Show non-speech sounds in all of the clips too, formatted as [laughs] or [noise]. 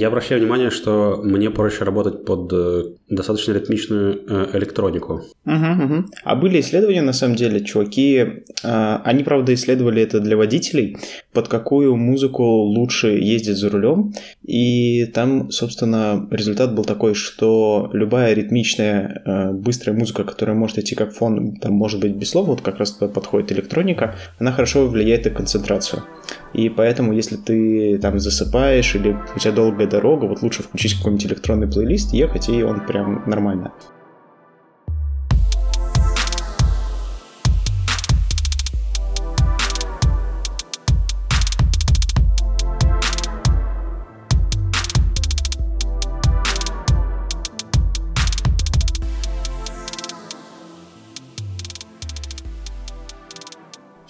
Я обращаю внимание, что мне проще работать под э, достаточно ритмичную э, электронику. Угу, угу. А были исследования, на самом деле, чуваки, э, они, правда, исследовали это для водителей, под какую музыку лучше ездить за рулем, и там, собственно, результат был такой, что любая ритмичная, быстрая музыка, которая может идти как фон, там, может быть, без слов, вот как раз подходит электроника, она хорошо влияет на концентрацию. И поэтому, если ты там засыпаешь или у тебя долгая дорога, вот лучше включить какой-нибудь электронный плейлист, ехать, и он прям нормально.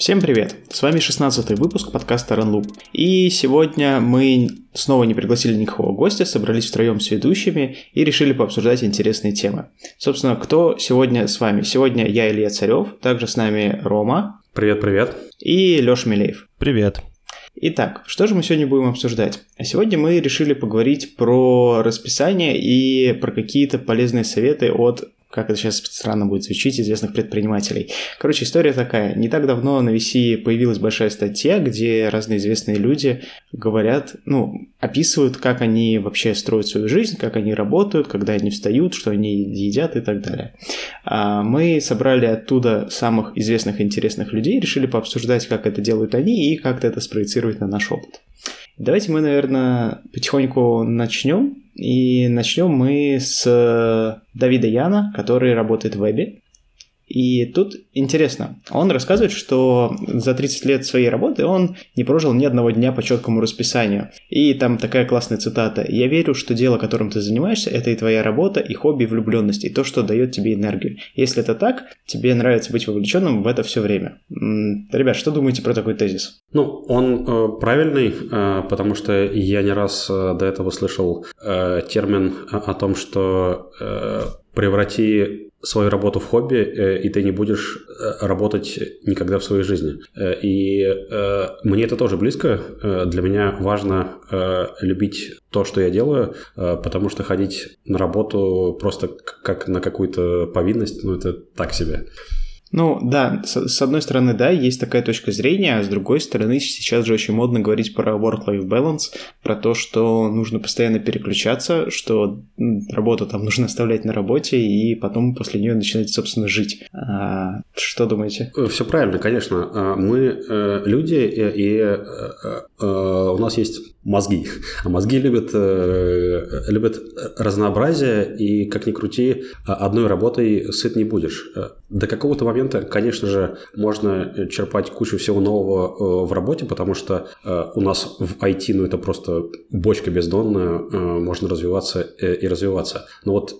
Всем привет! С вами 16 выпуск подкаста RunLoop. И сегодня мы снова не пригласили никакого гостя, собрались втроем с ведущими и решили пообсуждать интересные темы. Собственно, кто сегодня с вами? Сегодня я, Илья Царев, также с нами Рома. Привет-привет. И Леша Милеев. Привет. Итак, что же мы сегодня будем обсуждать? А сегодня мы решили поговорить про расписание и про какие-то полезные советы от как это сейчас странно будет звучить, известных предпринимателей. Короче, история такая. Не так давно на VC появилась большая статья, где разные известные люди говорят, ну, описывают, как они вообще строят свою жизнь, как они работают, когда они встают, что они едят и так далее. А мы собрали оттуда самых известных и интересных людей, решили пообсуждать, как это делают они и как это спроецировать на наш опыт. Давайте мы, наверное, потихоньку начнем. И начнем мы с Давида Яна, который работает в вебе. И тут интересно, он рассказывает, что за 30 лет своей работы он не прожил ни одного дня по четкому расписанию. И там такая классная цитата. «Я верю, что дело, которым ты занимаешься, это и твоя работа, и хобби, и влюбленность, и то, что дает тебе энергию. Если это так, тебе нравится быть вовлеченным в это все время». Ребят, что думаете про такой тезис? Ну, он э, правильный, э, потому что я не раз э, до этого слышал э, термин о, о том, что э, преврати свою работу в хобби, э, и ты не будешь э, работать никогда в своей жизни. Э, и мне это тоже близко. Для меня важно любить то, что я делаю, потому что ходить на работу просто как на какую-то повинность, ну, это так себе. Ну да, с, одной стороны, да, есть такая точка зрения, а с другой стороны, сейчас же очень модно говорить про work-life balance, про то, что нужно постоянно переключаться, что работу там нужно оставлять на работе, и потом после нее начинать, собственно, жить. А, что думаете? Э, Все правильно, конечно. А, мы э, люди, и, и э, у нас есть мозги. А мозги любят, любят разнообразие, и, как ни крути, одной работой сыт не будешь. До какого-то момента, конечно же, можно черпать кучу всего нового в работе, потому что у нас в IT, ну, это просто бочка бездонная, можно развиваться и развиваться. Но вот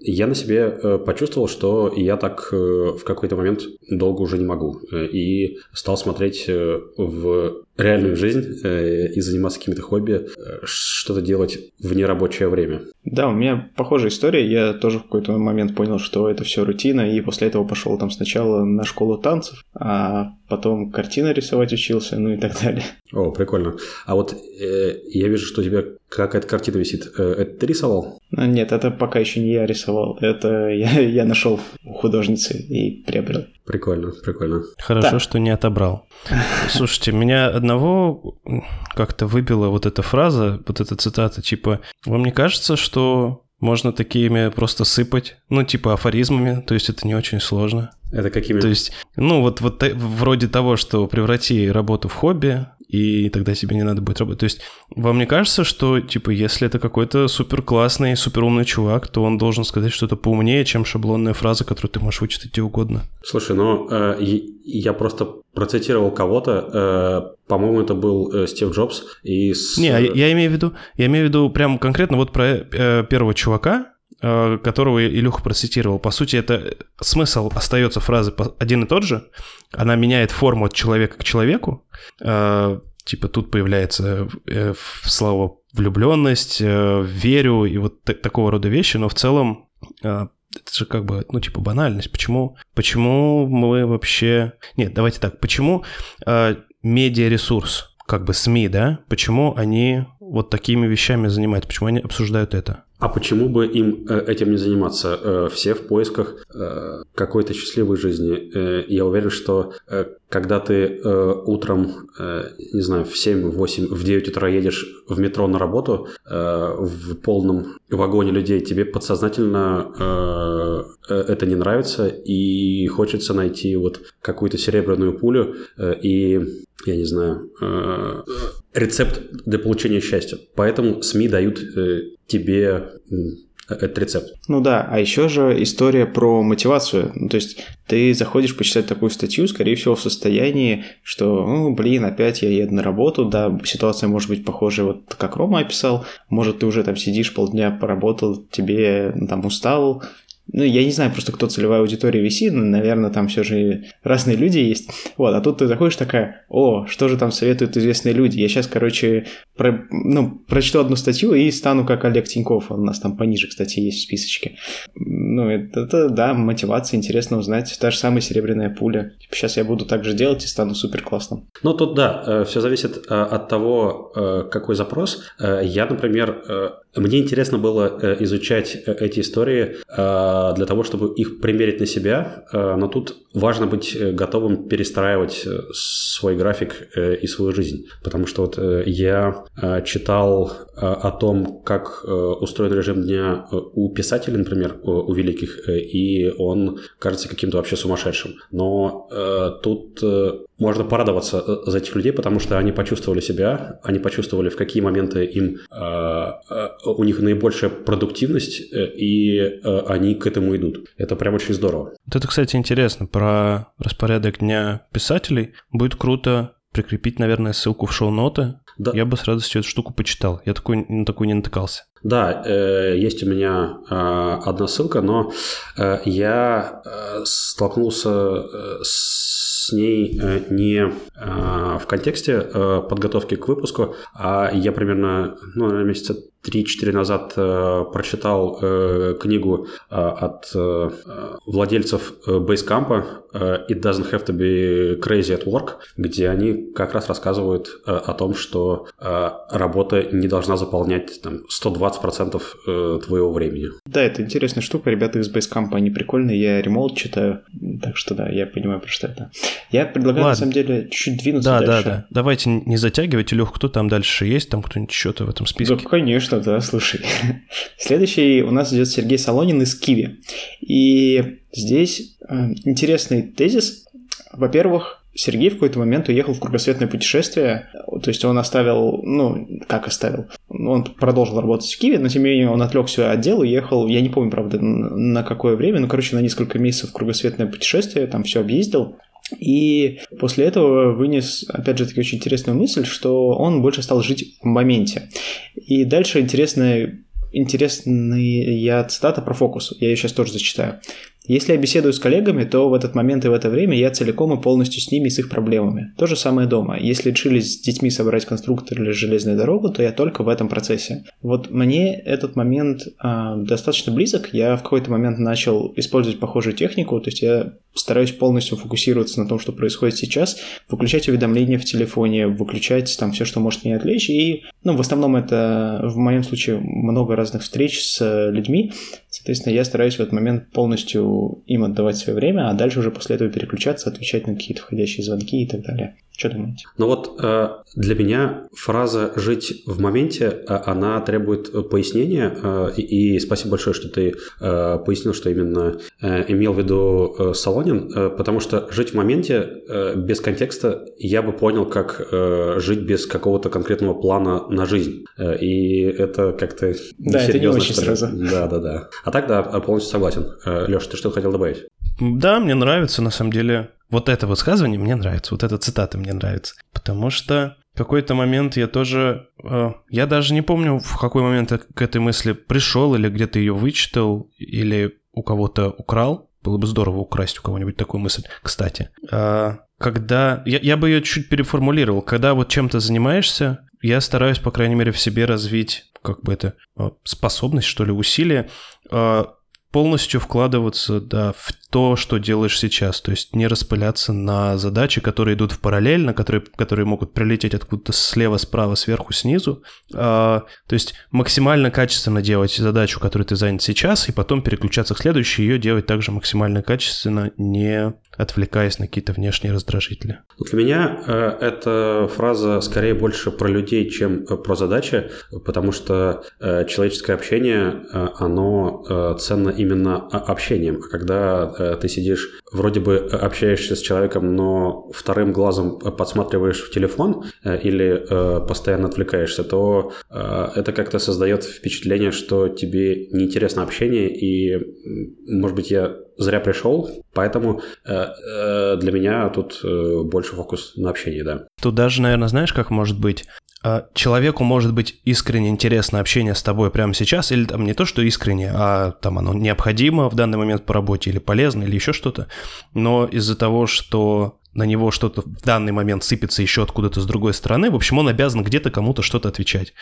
я на себе почувствовал, что я так в какой-то момент долго уже не могу. И стал смотреть в реальную жизнь э, и заниматься какими-то хобби, э, что-то делать в нерабочее время. Да, у меня похожая история. Я тоже в какой-то момент понял, что это все рутина, и после этого пошел там сначала на школу танцев, а потом картины рисовать учился, ну и так далее. О, прикольно. А вот э, я вижу, что у тебя какая-то картина висит. Э, это ты рисовал? Нет, это пока еще не я рисовал. Это я, я нашел художницы и приобрел. Прикольно, прикольно. Хорошо, так. что не отобрал. Слушайте, меня одного как-то выбила вот эта фраза, вот эта цитата, типа, вам не кажется, что можно такими просто сыпать, ну, типа афоризмами, то есть это не очень сложно. Это какими? То есть, ну, вот, вот вроде того, что преврати работу в хобби, и тогда тебе не надо будет работать. То есть вам не кажется, что, типа, если это какой-то супер классный, супер умный чувак, то он должен сказать что-то поумнее, чем шаблонная фраза, которую ты можешь вычитать где угодно? Слушай, ну, э, я просто процитировал кого-то, э, по-моему, это был э, Стив Джобс. И с... Не, я, я имею в виду, я имею в виду прям конкретно вот про э, первого чувака, э, которого Илюха процитировал. По сути, это смысл остается фразы один и тот же. Она меняет форму от человека к человеку. Э, типа тут появляется э, слово влюбленность, э, верю и вот такого рода вещи, но в целом э, это же как бы, ну, типа, банальность. Почему, почему мы вообще... Нет, давайте так. Почему э, медиаресурс, как бы СМИ, да, почему они вот такими вещами занимаются? Почему они обсуждают это? А почему бы им э, этим не заниматься? Э, все в поисках э, какой-то счастливой жизни. Я уверен, что когда ты утром, не знаю, в 7, в 8, в 9 утра едешь в метро на работу в полном вагоне людей, тебе подсознательно это не нравится и хочется найти вот какую-то серебряную пулю и, я не знаю, рецепт для получения счастья. Поэтому СМИ дают тебе этот рецепт. Ну да, а еще же история про мотивацию. Ну, то есть ты заходишь почитать такую статью, скорее всего, в состоянии, что, ну, блин, опять я еду на работу, да, ситуация может быть похожая, вот как Рома описал, может, ты уже там сидишь полдня поработал, тебе ну, там устал, ну, я не знаю просто, кто целевая аудитория VC, но, наверное, там все же разные люди есть. Вот, а тут ты заходишь такая, о, что же там советуют известные люди? Я сейчас, короче, про, ну, прочту одну статью и стану как Олег Тиньков, он у нас там пониже, кстати, есть в списочке. Ну, это, это да, мотивация, интересно узнать. Та же самая серебряная пуля. Типа, сейчас я буду так же делать и стану супер классным. Ну, тут да, э, все зависит э, от того, э, какой запрос. Я, например, мне интересно было изучать эти истории для того, чтобы их примерить на себя, но тут важно быть готовым перестраивать свой график и свою жизнь. Потому что вот я читал о том, как устроен режим дня у писателей, например, у великих, и он кажется каким-то вообще сумасшедшим. Но тут можно порадоваться э, за этих людей, потому что они почувствовали себя, они почувствовали, в какие моменты им э, э, у них наибольшая продуктивность, и они к этому идут. Это прям очень здорово. Вот это, кстати, интересно. Про распорядок дня писателей будет круто прикрепить, наверное, ссылку в шоу-ноты. Да. Я бы с радостью эту штуку почитал. Я такой, на такую не натыкался. Да, э, есть у меня э, одна ссылка, но э, я э, столкнулся э, с с ней э, не э, в контексте э, подготовки к выпуску, а я примерно, ну, наверное, месяца 3-4 назад э, прочитал э, книгу э, от э, владельцев Basecamp э, «It doesn't have to be crazy at work», где они как раз рассказывают э, о том, что э, работа не должна заполнять там, 120% э, твоего времени. Да, это интересная штука. Ребята из Basecamp, они прикольные. Я ремоут читаю, так что да, я понимаю, про что это. Я предлагаю, Ладно. на самом деле, чуть-чуть двинуться да, дальше. Да, да, да. Давайте не затягивайте. Лех, кто там дальше есть? Там кто-нибудь что-то в этом списке? Да, конечно, да, слушай. [laughs] Следующий у нас идет Сергей Солонин из Киви. И здесь э, интересный тезис. Во-первых, Сергей в какой-то момент уехал в кругосветное путешествие, то есть он оставил, ну, как оставил, он продолжил работать в Киеве, но тем не менее он отвлекся от дела, уехал, я не помню, правда, на какое время, но, короче, на несколько месяцев кругосветное путешествие, там все объездил, и после этого вынес, опять же, таки очень интересную мысль, что он больше стал жить в моменте. И дальше интересная, интересная цитата про фокус. Я ее сейчас тоже зачитаю. Если я беседую с коллегами, то в этот момент и в это время я целиком и полностью с ними и с их проблемами. То же самое дома. Если решились с детьми собрать конструктор или железную дорогу, то я только в этом процессе. Вот мне этот момент э, достаточно близок. Я в какой-то момент начал использовать похожую технику, то есть я стараюсь полностью фокусироваться на том, что происходит сейчас, выключать уведомления в телефоне, выключать там все, что может меня отвлечь. И, ну, в основном это в моем случае много разных встреч с людьми. Соответственно, я стараюсь в этот момент полностью им отдавать свое время, а дальше уже после этого переключаться, отвечать на какие-то входящие звонки и так далее. Что думаете? Ну вот э, для меня фраза «жить в моменте», э, она требует пояснения, э, и, и спасибо большое, что ты пояснил, что именно имел в виду Солонин, потому что жить в моменте без контекста я бы понял, как жить без какого-то конкретного плана на жизнь. И это как-то Да, это не очень сразу. Да, да, да. А так, да, полностью согласен. Леша, ты что хотел добавить? Да, мне нравится, на самом деле, вот это высказывание мне нравится, вот эта цитата мне нравится. Потому что в какой-то момент я тоже... Э, я даже не помню, в какой момент я к этой мысли пришел, или где-то ее вычитал, или у кого-то украл. Было бы здорово украсть у кого-нибудь такую мысль, кстати. А, когда... Я, я бы ее чуть переформулировал. Когда вот чем-то занимаешься, я стараюсь, по крайней мере, в себе развить как бы это э, способность, что ли, усилие э, полностью вкладываться, да, в то, что делаешь сейчас, то есть не распыляться на задачи, которые идут в параллельно, которые, которые могут прилететь откуда-то слева, справа, сверху, снизу. А, то есть максимально качественно делать задачу, которой ты занят сейчас, и потом переключаться к следующей, ее делать также максимально качественно, не отвлекаясь на какие-то внешние раздражители. Для меня э, эта фраза скорее больше про людей, чем э, про задачи, потому что э, человеческое общение, э, оно э, ценно именно общением. А когда э, ты сидишь, вроде бы общаешься с человеком, но вторым глазом подсматриваешь в телефон э, или э, постоянно отвлекаешься, то э, это как-то создает впечатление, что тебе неинтересно общение, и, может быть, я зря пришел, поэтому э, э, для меня тут э, больше фокус на общении, да. Тут даже, наверное, знаешь, как может быть? А, человеку может быть искренне интересно общение с тобой прямо сейчас, или там не то, что искренне, а там оно необходимо в данный момент по работе, или полезно, или еще что-то, но из-за того, что на него что-то в данный момент сыпется еще откуда-то с другой стороны, в общем, он обязан где-то кому-то что-то отвечать.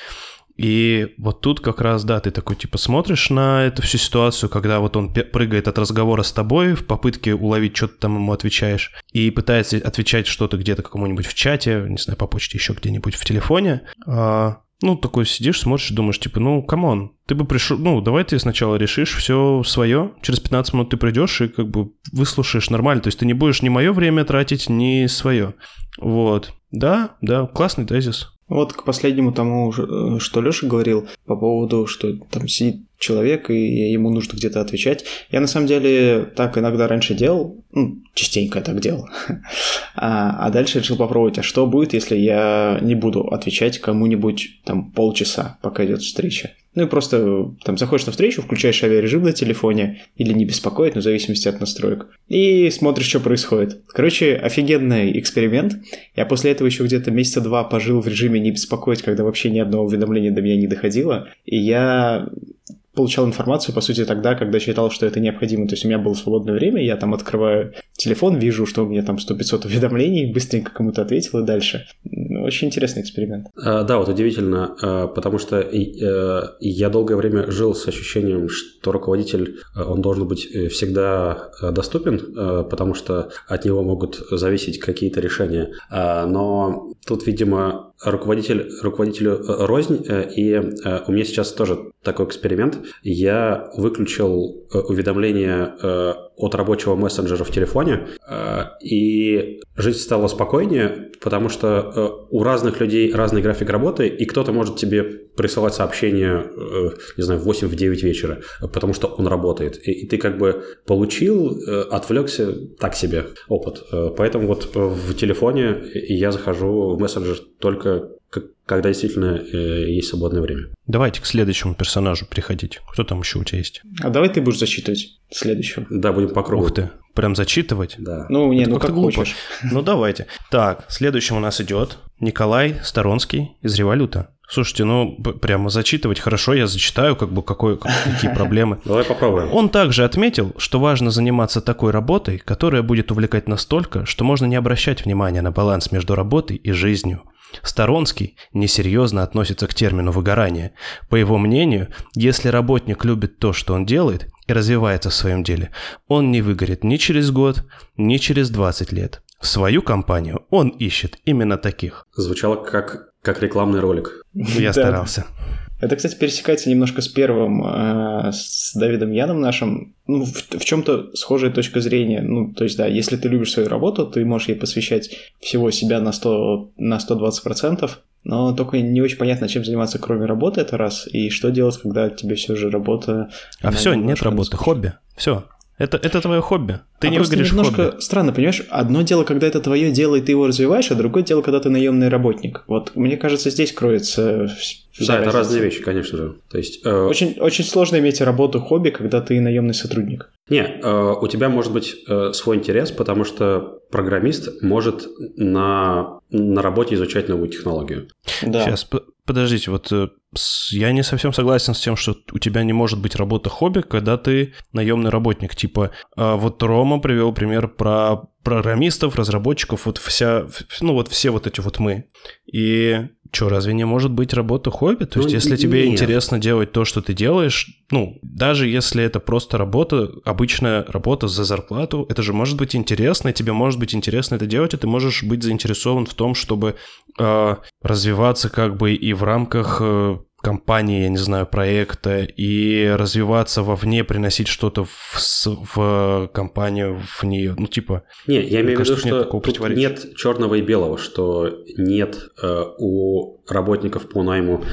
И вот тут как раз, да, ты такой, типа, смотришь на эту всю ситуацию, когда вот он прыгает от разговора с тобой в попытке уловить, что ты там ему отвечаешь, и пытается отвечать что-то где-то кому-нибудь в чате, не знаю, по почте, еще где-нибудь в телефоне. А, ну, такой сидишь, смотришь, думаешь, типа, ну, come on, ты бы пришел, ну, давай ты сначала решишь все свое, через 15 минут ты придешь и как бы выслушаешь нормально, то есть ты не будешь ни мое время тратить, ни свое. Вот. Да, да, классный тезис. Вот к последнему тому, э, что Леша говорил по поводу, что там сидит человек, и ему нужно где-то отвечать. Я на самом деле так иногда раньше делал, ну, частенько я так делал. [laughs] а, а дальше решил попробовать, а что будет, если я не буду отвечать кому-нибудь там полчаса, пока идет встреча. Ну и просто там заходишь на встречу, включаешь авиарежим на телефоне или не беспокоит, но в зависимости от настроек, и смотришь, что происходит. Короче, офигенный эксперимент. Я после этого еще где-то месяца два пожил в режиме не беспокоить, когда вообще ни одного уведомления до меня не доходило. И я получал информацию, по сути, тогда, когда считал, что это необходимо. То есть у меня было свободное время, я там открываю телефон, вижу, что у меня там 100-500 уведомлений, быстренько кому-то ответил и дальше. Очень интересный эксперимент. А, да, вот удивительно, а, потому что э, я долгое время жил с ощущением, что руководитель, э, он должен быть э, всегда доступен, потому что от него могут зависеть какие-то решения. А, но тут, видимо, руководитель, руководителю рознь, и у меня сейчас тоже такой эксперимент. Я выключил уведомления от рабочего мессенджера в телефоне, э, и жить стало спокойнее, потому что э, у разных людей разный график работы, и кто-то может тебе присылать сообщение, э, не знаю, в 8 в 9 вечера, потому что он работает. И ты как бы получил, отвлекся, так себе опыт. Поэтому вот в телефоне я захожу в мессенджер только когда действительно э, есть свободное время. Давайте к следующему персонажу приходить. Кто там еще у тебя есть? А давай ты будешь зачитывать следующего. Да, будем по кругу. Ух ты, прям зачитывать? Да. Ну, не, ну как глупо. хочешь. Ну, давайте. Так, следующим у нас идет Николай Сторонский из Революта. Слушайте, ну, прямо зачитывать хорошо, я зачитаю, как бы какой, какие [laughs] проблемы. Давай попробуем. Он также отметил, что важно заниматься такой работой, которая будет увлекать настолько, что можно не обращать внимания на баланс между работой и жизнью. Сторонский несерьезно относится к термину выгорание. По его мнению, если работник любит то, что он делает, и развивается в своем деле, он не выгорит ни через год, ни через 20 лет. В свою компанию он ищет именно таких. Звучало как, как рекламный ролик. Я старался. Это, кстати, пересекается немножко с первым, э, с Давидом Яном нашим. Ну, в, в чем-то схожая точка зрения. Ну, то есть, да, если ты любишь свою работу, ты можешь ей посвящать всего себя на, 100, на 120%, но только не очень понятно, чем заниматься, кроме работы, это раз, и что делать, когда тебе все же работа... А все, нет работы, хобби, все. Это, это твое хобби. Ты а не выиграешь немножко хобби. странно, понимаешь? Одно дело, когда это твое дело, и ты его развиваешь, а другое дело, когда ты наемный работник. Вот мне кажется, здесь кроется да, это разные вещи, конечно же. То есть, э... очень, очень сложно иметь работу хобби, когда ты наемный сотрудник. Не, э, у тебя может быть э, свой интерес, потому что программист может на, на работе изучать новую технологию. Да. Сейчас, подождите, вот э, я не совсем согласен с тем, что у тебя не может быть работа хобби, когда ты наемный работник. Типа, а вот Рома привел пример про программистов, разработчиков, вот вся, ну вот все вот эти вот мы. И что, разве не может быть работа хобби? То ну, есть, если тебе нет. интересно делать то, что ты делаешь, ну, даже если это просто работа, обычная работа за зарплату, это же может быть интересно, и тебе может быть интересно это делать, и ты можешь быть заинтересован в том, чтобы э, развиваться как бы и в рамках э, компании, я не знаю, проекта и развиваться вовне, приносить что-то в, в компанию, в нее. Ну, типа... Не, я имею в виду, что тут нет черного и белого, что нет э, у работников по найму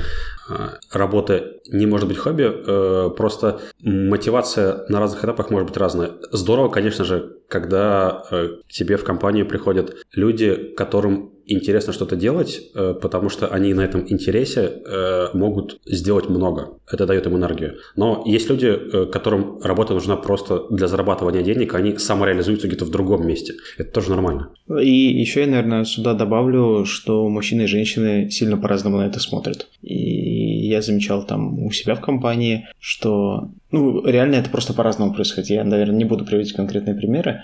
э, работы не может быть хобби, э, просто мотивация на разных этапах может быть разная. Здорово, конечно же, когда э, к тебе в компанию приходят люди, которым интересно что-то делать, э, потому что они на этом интересе э, могут сделать много. Это дает им энергию. Но есть люди, э, которым работа нужна просто для зарабатывания денег, они самореализуются где-то в другом месте. Это тоже нормально. И еще я, наверное, сюда добавлю, что мужчины и женщины сильно по-разному на это смотрят. И я замечал там у себя в компании, что ну, реально это просто по-разному происходит. Я, наверное, не буду приводить конкретные примеры.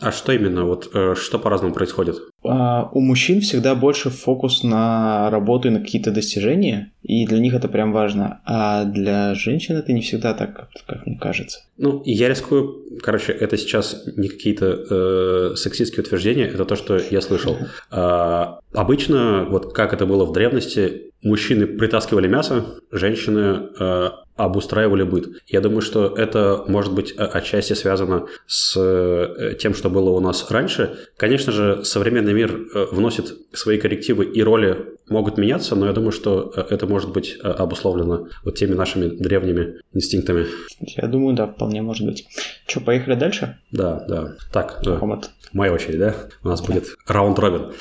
А что именно? Вот что по-разному происходит? А, у мужчин всегда больше фокус на работу и на какие-то достижения, и для них это прям важно. А для женщин это не всегда так, как мне кажется. Ну, я рискую, короче, это сейчас не какие-то э, сексистские утверждения, это то, что я слышал. А, обычно, вот как это было в древности, мужчины притаскивали мясо, женщины э, обустраивали быт. Я думаю, что это может быть отчасти связано с э, тем, что было у нас раньше. Конечно же, современный мир э, вносит свои коррективы и роли могут меняться, но я думаю, что э, это может быть обусловлено вот теми нашими древними инстинктами. Я думаю, да, вполне может быть. Что, поехали дальше? Да, да. Так, Комат. моя очередь, да? У нас будет раунд-робин.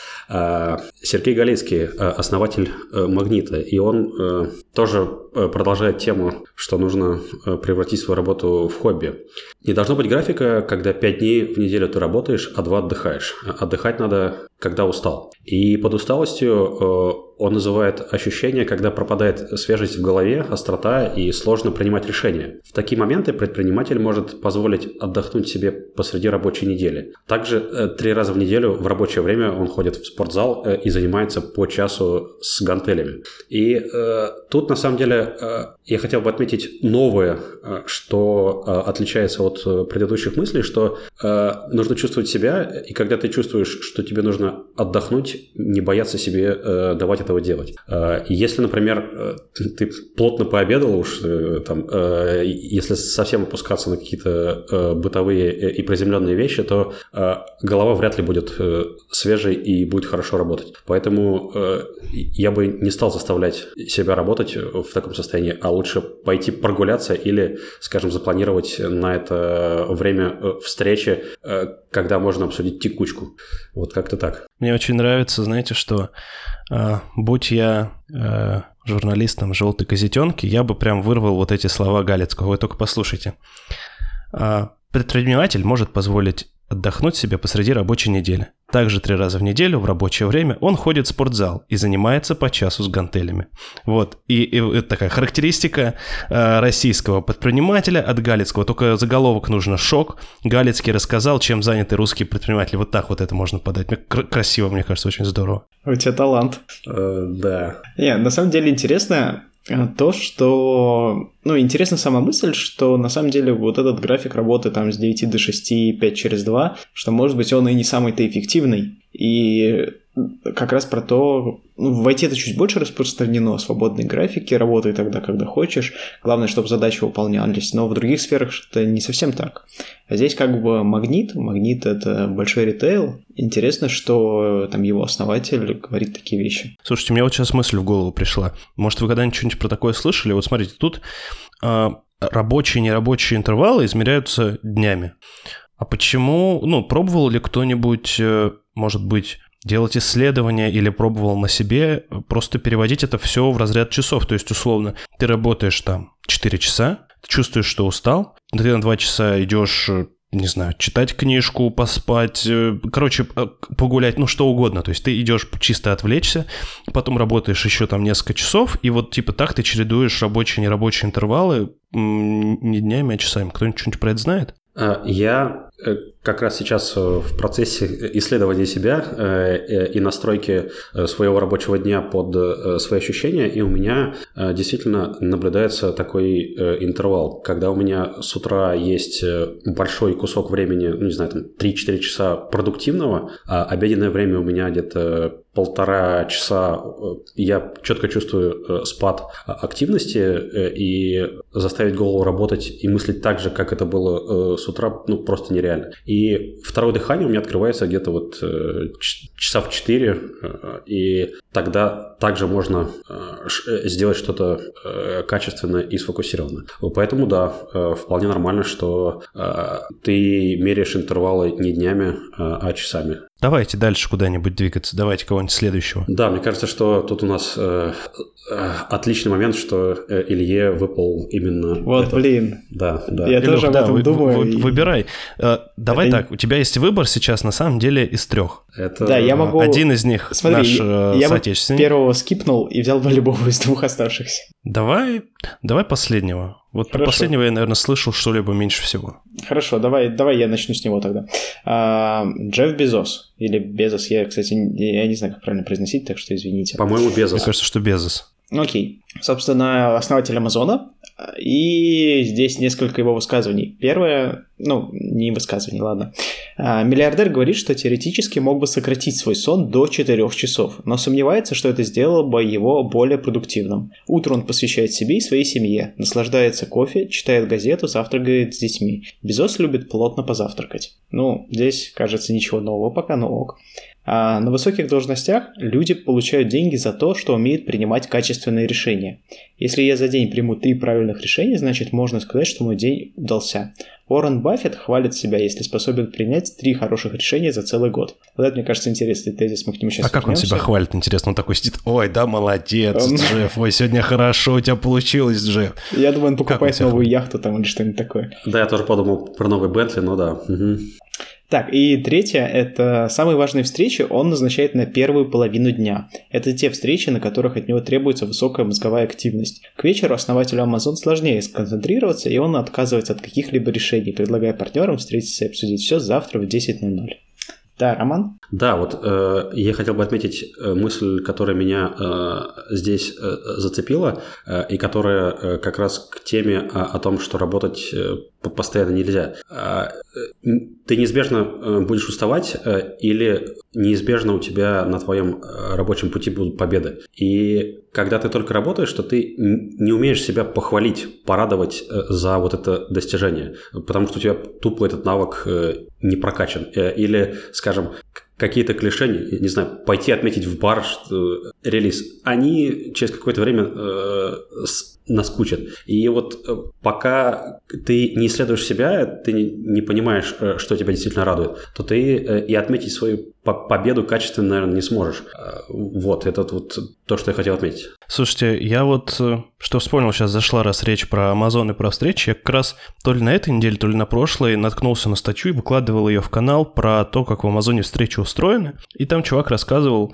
Сергей Галицкий, основатель «Магнита», и он тоже продолжает тему что нужно э, превратить свою работу в хобби. Не должно быть графика, когда 5 дней в неделю ты работаешь, а 2 отдыхаешь. Отдыхать надо, когда устал. И под усталостью э, он называет ощущение, когда пропадает свежесть в голове, острота и сложно принимать решения. В такие моменты предприниматель может позволить отдохнуть себе посреди рабочей недели. Также э, три раза в неделю в рабочее время он ходит в спортзал э, и занимается по часу с гантелями. И э, тут на самом деле э, я хотел бы отметить новое, э, что э, отличается от предыдущих мыслей, что э, нужно чувствовать себя, и когда ты чувствуешь, что тебе нужно отдохнуть, не бояться себе э, давать этого делать. Э, если, например, э, ты плотно пообедал уж, э, там, если совсем опускаться на какие-то бытовые и приземленные вещи, то голова вряд ли будет свежей и будет хорошо работать. Поэтому я бы не стал заставлять себя работать в таком состоянии, а лучше пойти прогуляться или, скажем, запланировать на это время встречи, когда можно обсудить текучку. Вот как-то так. Мне очень нравится, знаете, что э, будь я э, журналистом «Желтой газетенки», я бы прям вырвал вот эти слова Галицкого. Вы только послушайте. Э, предприниматель может позволить отдохнуть себе посреди рабочей недели. Также три раза в неделю в рабочее время он ходит в спортзал и занимается по часу с гантелями. Вот. И, и это такая характеристика э, российского предпринимателя от Галицкого. Только заголовок нужно «Шок». Галицкий рассказал, чем заняты русские предприниматели. Вот так вот это можно подать. Красиво, мне кажется, очень здорово. У тебя талант. Uh, да. Не, на самом деле интересно, Э, то, что... Ну, интересна сама мысль, что на самом деле вот этот график работы там с 9 до 6, 5 через 2, что, может быть, он и не самый-то эффективный. И как раз про то, ну, в IT это чуть больше распространено, свободные графики, работай тогда, когда хочешь. Главное, чтобы задачи выполнялись. Но в других сферах это не совсем так. А здесь как бы магнит. Магнит — это большой ритейл. Интересно, что там его основатель говорит такие вещи. Слушайте, мне вот сейчас мысль в голову пришла. Может, вы когда-нибудь что-нибудь про такое слышали? Вот смотрите, тут э, рабочие и нерабочие интервалы измеряются днями. А почему, ну, пробовал ли кто-нибудь, э, может быть, делать исследования или пробовал на себе, просто переводить это все в разряд часов. То есть, условно, ты работаешь там 4 часа, ты чувствуешь, что устал, ты на 2 часа идешь не знаю, читать книжку, поспать, э, короче, э, погулять, ну что угодно. То есть ты идешь чисто отвлечься, потом работаешь еще там несколько часов, и вот типа так ты чередуешь рабочие и нерабочие интервалы не днями, а часами. Кто-нибудь что-нибудь про это знает? Я как раз сейчас в процессе исследования себя и настройки своего рабочего дня под свои ощущения, и у меня действительно наблюдается такой интервал, когда у меня с утра есть большой кусок времени, ну, не знаю, там 3-4 часа продуктивного, а обеденное время у меня где-то полтора часа я четко чувствую спад активности и заставить голову работать и мыслить так же, как это было с утра, ну, просто нереально. И второе дыхание у меня открывается где-то вот часа в 4, и тогда также можно сделать что-то качественное и сфокусированное. Поэтому, да, вполне нормально, что ты меряешь интервалы не днями, а часами. Давайте дальше куда-нибудь двигаться. Давайте кого-нибудь следующего. Да, мне кажется, что тут у нас э, э, отличный момент, что э, Илье выпал именно. Вот, этот. блин. Да, да. Я Илюх, тоже об да, этом вы, думаю. Вы, выбирай. Э, давай это... так, у тебя есть выбор сейчас на самом деле из трех. Это... Да, я могу... Один из них Смотри, наш я, э, соотечественник. Я первого скипнул и взял бы [laughs] любого из двух оставшихся. Давай, давай последнего. Вот Хорошо. последнего я, наверное, слышал что-либо меньше всего. Хорошо, давай, давай я начну с него тогда. А, Джефф Безос или Безос, я, кстати, я не знаю, как правильно произносить, так что извините. По-моему, Безос. Мне кажется, что Безос. Окей. Собственно, основатель Амазона. И здесь несколько его высказываний. Первое, ну, не высказывание, ладно. А, миллиардер говорит, что теоретически мог бы сократить свой сон до 4 часов, но сомневается, что это сделало бы его более продуктивным. Утро он посвящает себе и своей семье, наслаждается кофе, читает газету, завтракает с детьми. Безос любит плотно позавтракать. Ну, здесь, кажется, ничего нового пока, но ок. А на высоких должностях люди получают деньги за то, что умеют принимать качественные решения. Если я за день приму три правильных решения, значит можно сказать, что мой день удался. Уоррен Баффет хвалит себя, если способен принять три хороших решения за целый год. Вот это, мне кажется, интересный тезис, мы к нему сейчас А как он себя хвалит, интересно? Он такой сидит, ой, да, молодец, он... Джефф, ой, сегодня хорошо у тебя получилось, Джефф. Я думаю, он покупает он новую яхту там или что-нибудь такое. Да, я тоже подумал про новый Бентли, но да. Угу. Так, и третье, это самые важные встречи он назначает на первую половину дня. Это те встречи, на которых от него требуется высокая мозговая активность. К вечеру основателю Amazon сложнее сконцентрироваться, и он отказывается от каких-либо решений, предлагая партнерам встретиться и обсудить все завтра в 10.00. Да, Роман? Да, вот э, я хотел бы отметить э, мысль, которая меня э, здесь э, зацепила, э, и которая э, как раз к теме о, о том, что работать э, постоянно нельзя. Э, ты неизбежно э, будешь уставать, э, или неизбежно у тебя на твоем э, рабочем пути будут победы. И когда ты только работаешь, то ты не умеешь себя похвалить, порадовать э, за вот это достижение, потому что у тебя тупо этот навык не прокачан. Или, скажем, какие-то клише, не знаю, пойти отметить в бар что, релиз, они через какое-то время э, наскучат. И вот э, пока ты не исследуешь себя, ты не понимаешь, э, что тебя действительно радует, то ты э, и отметить свою победу качественно, наверное, не сможешь. Вот, это вот то, что я хотел отметить. Слушайте, я вот что вспомнил, сейчас зашла раз речь про Amazon и про встречи, я как раз то ли на этой неделе, то ли на прошлой наткнулся на статью и выкладывал ее в канал про то, как в Амазоне встречи устроены. И там чувак рассказывал,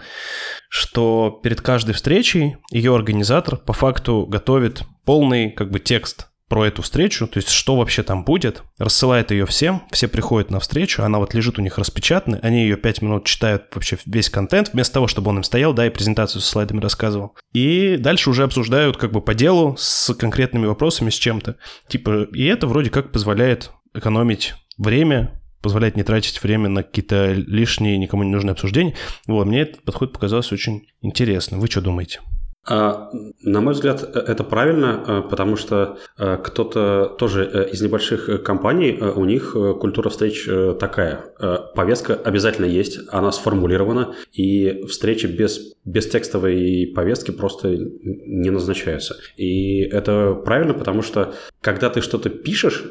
что перед каждой встречей ее организатор по факту готовит полный как бы текст про эту встречу, то есть что вообще там будет, рассылает ее всем, все приходят на встречу, она вот лежит у них распечатанная, они ее 5 минут читают вообще весь контент, вместо того, чтобы он им стоял, да, и презентацию со слайдами рассказывал. И дальше уже обсуждают как бы по делу с конкретными вопросами, с чем-то. Типа, и это вроде как позволяет экономить время, позволяет не тратить время на какие-то лишние, никому не нужные обсуждения. Вот, мне этот подход показался очень интересным. Вы что думаете? А, на мой взгляд, э, это правильно, э, потому что э, кто-то тоже из небольших компаний, у них культура встреч такая. Повестка обязательно есть, она сформулирована, и встречи без, без текстовой повестки просто не назначаются. И это правильно, потому что когда ты что-то пишешь,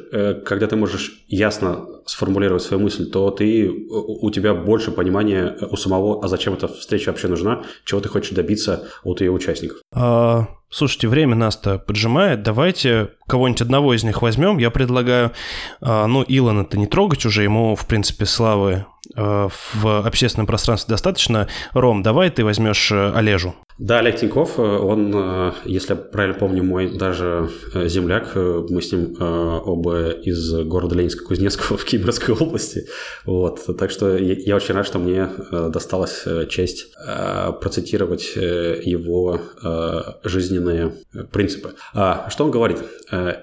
когда ты можешь ясно сформулировать свою мысль, то ты, у тебя больше понимания у самого, а зачем эта встреча вообще нужна, чего ты хочешь добиться от ее участников участников. А, слушайте, время нас-то поджимает, давайте кого-нибудь одного из них возьмем. Я предлагаю, а, ну, Илона-то не трогать уже, ему, в принципе, славы а, в общественном пространстве достаточно. Ром, давай ты возьмешь э, Олежу. Да, Олег Тиньков, э, он, э, если я правильно помню, мой даже земляк, мы с ним оба из города Ленинска-Кузнецкого [laughs] в Кемеровской области. Вот. Так что я очень рад, что мне досталась честь процитировать его жизненные принципы. А что он говорит?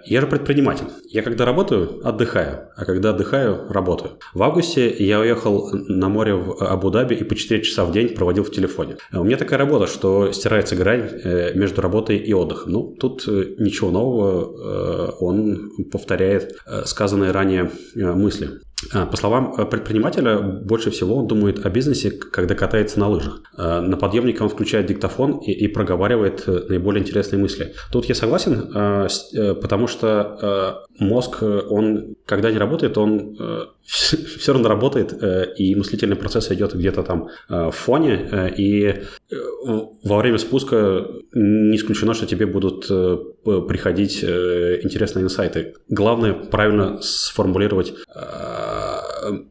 Я же предприниматель. Я когда работаю, отдыхаю, а когда отдыхаю, работаю. В августе я уехал на море в Абу-Даби и по 4 часа в день проводил в телефоне. У меня такая работа, что стирается грань э, между работой и отдыхом. Ну, тут э, ничего нового, э, он повторяет сказанные ранее мысли. А, по словам э, предпринимателя, больше всего он думает о бизнесе, когда катается на лыжах. А, на подъемнике он включает диктофон и, и проговаривает э, наиболее интересные мысли. Тут я согласен, э, потому что мозг, он, когда не работает, он [laughs] все равно работает, и мыслительный процесс идет где-то там в фоне, и во время спуска не исключено, что тебе будут приходить интересные инсайты. Главное правильно сформулировать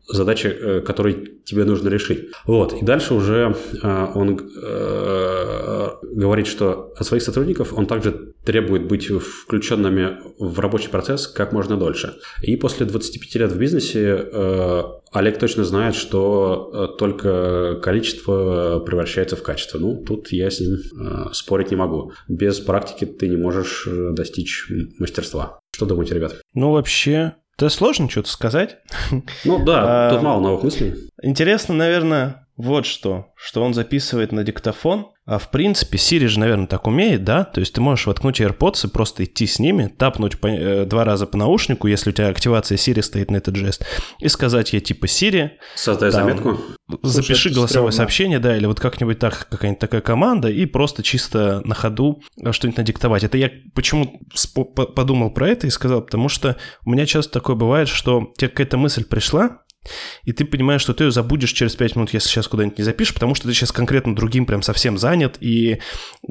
задачи, э, которые тебе нужно решить. Вот. И дальше уже э, он э, говорит, что от своих сотрудников он также требует быть включенными в рабочий процесс как можно дольше. И после 25 лет в бизнесе Олег точно знает, что только количество превращается в качество. Ну, тут я с ним спорить не могу. Без практики ты не можешь достичь мастерства. Что думаете, ребят? Ну, вообще, это сложно что-то сказать. Ну да, тут мало новых мыслей. Интересно, наверное, вот что, что он записывает на диктофон, а в принципе, Siri же, наверное, так умеет, да? То есть ты можешь воткнуть AirPods и просто идти с ними, тапнуть по, э, два раза по наушнику, если у тебя активация Siri стоит на этот жест, и сказать ей типа Siri... Создай там, заметку. Запиши Слушай, голосовое стрёмно. сообщение, да, или вот как-нибудь так, какая-нибудь такая команда, и просто чисто на ходу что-нибудь надиктовать. Это я почему подумал про это и сказал, потому что у меня часто такое бывает, что тебе какая-то мысль пришла, и ты понимаешь, что ты ее забудешь через 5 минут, если сейчас куда-нибудь не запишешь, потому что ты сейчас конкретно другим прям совсем занят, и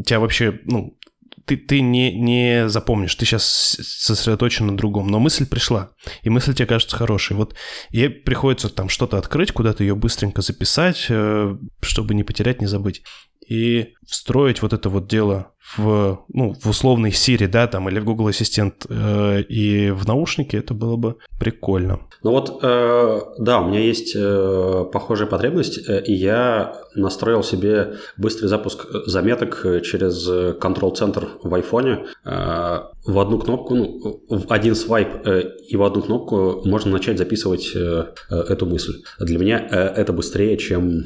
тебя вообще, ну, ты, ты не, не запомнишь, ты сейчас сосредоточен на другом, но мысль пришла, и мысль тебе кажется хорошей. Вот ей приходится там что-то открыть, куда-то ее быстренько записать, э, чтобы не потерять, не забыть. И встроить вот это вот дело в, ну, в условный Siri, да, там, или в Google Ассистент э, и в наушники, это было бы прикольно. Ну вот, э, да, у меня есть э, похожая потребность, э, и я настроил себе быстрый запуск заметок через контрол-центр в айфоне. Э, в одну кнопку, ну, в один свайп э, и в одну кнопку можно начать записывать э, э эту мысль. Для меня э, это быстрее, чем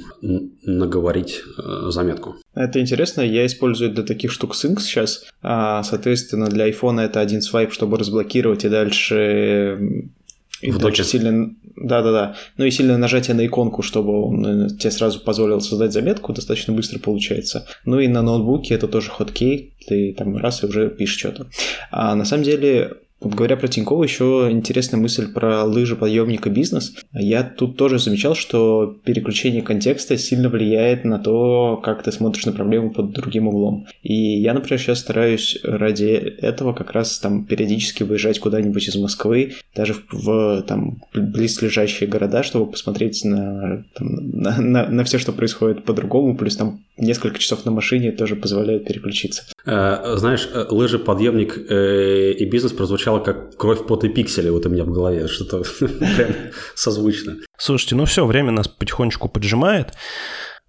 наговорить э, заметку. Это интересно, я использую для таких штук Sync сейчас. А, соответственно, для iPhone это один свайп, чтобы разблокировать, и дальше и очень сильно... Да-да-да. Ну и сильное нажатие на иконку, чтобы он э, тебе сразу позволил создать заметку, достаточно быстро получается. Ну и на ноутбуке это тоже хоткей, ты там раз и уже пишешь что-то. А на самом деле говоря про Тинькова, еще интересная мысль про лыжи подъемника бизнес. Я тут тоже замечал, что переключение контекста сильно влияет на то, как ты смотришь на проблему под другим углом. И я, например, сейчас стараюсь ради этого как раз там периодически выезжать куда-нибудь из Москвы, даже в, в там близлежащие города, чтобы посмотреть на, там, на, на, на все, что происходит по-другому, плюс там несколько часов на машине тоже позволяют переключиться. Э, знаешь, э, лыжи, подъемник э, и бизнес прозвучало как кровь, пот и пиксели вот у меня в голове, что-то [laughs] прям созвучно. Слушайте, ну все, время нас потихонечку поджимает.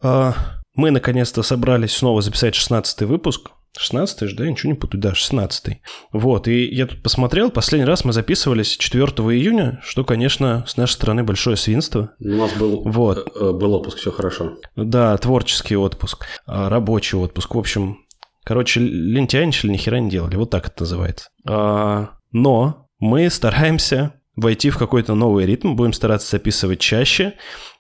А, мы наконец-то собрались снова записать 16 выпуск. 16 же, да, ничего не путаю, да, 16 Вот, и я тут посмотрел, последний раз мы записывались 4 июня, что, конечно, с нашей стороны большое свинство. У нас был, вот. Э, был отпуск, все хорошо. Да, творческий отпуск, а, рабочий отпуск, в общем, короче, лентяйничали, ни хера не делали, вот так это называется. А, но мы стараемся войти в какой-то новый ритм, будем стараться записывать чаще.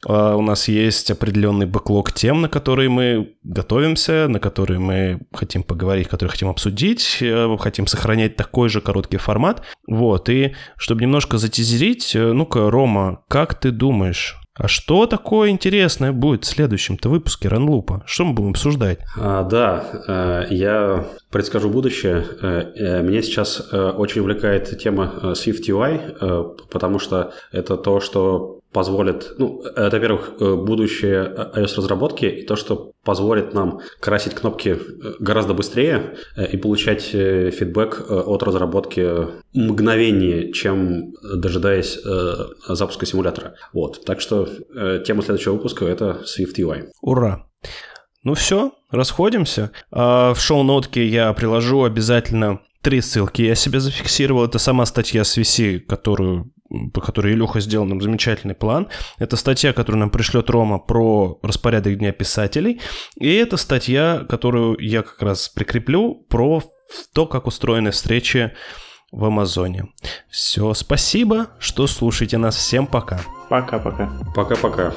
Uh, у нас есть определенный бэклог тем, на которые мы готовимся, на которые мы хотим поговорить, которые хотим обсудить, uh, хотим сохранять такой же короткий формат. Вот, и чтобы немножко затизерить, uh, ну-ка, Рома, как ты думаешь, А что такое интересное будет в следующем-то выпуске Ранлупа? Что мы будем обсуждать? А, да, э, я предскажу будущее. Э, э, меня сейчас очень увлекает тема Swift UI, потому что это то, что позволит, ну, это, во-первых, будущее iOS-разработки и то, что позволит нам красить кнопки гораздо быстрее и получать фидбэк от разработки мгновение, чем дожидаясь запуска симулятора. Вот, так что тема следующего выпуска – это Swift UI. Ура! Ну все, расходимся. А, в шоу-нотке я приложу обязательно три ссылки. Я себе зафиксировал. Это сама статья с VC, которую по которой Илюха сделал нам замечательный план. Это статья, которую нам пришлет Рома про распорядок дня писателей. И это статья, которую я как раз прикреплю про то, как устроены встречи в Амазоне. Все, спасибо, что слушаете нас. Всем пока. Пока-пока. Пока-пока.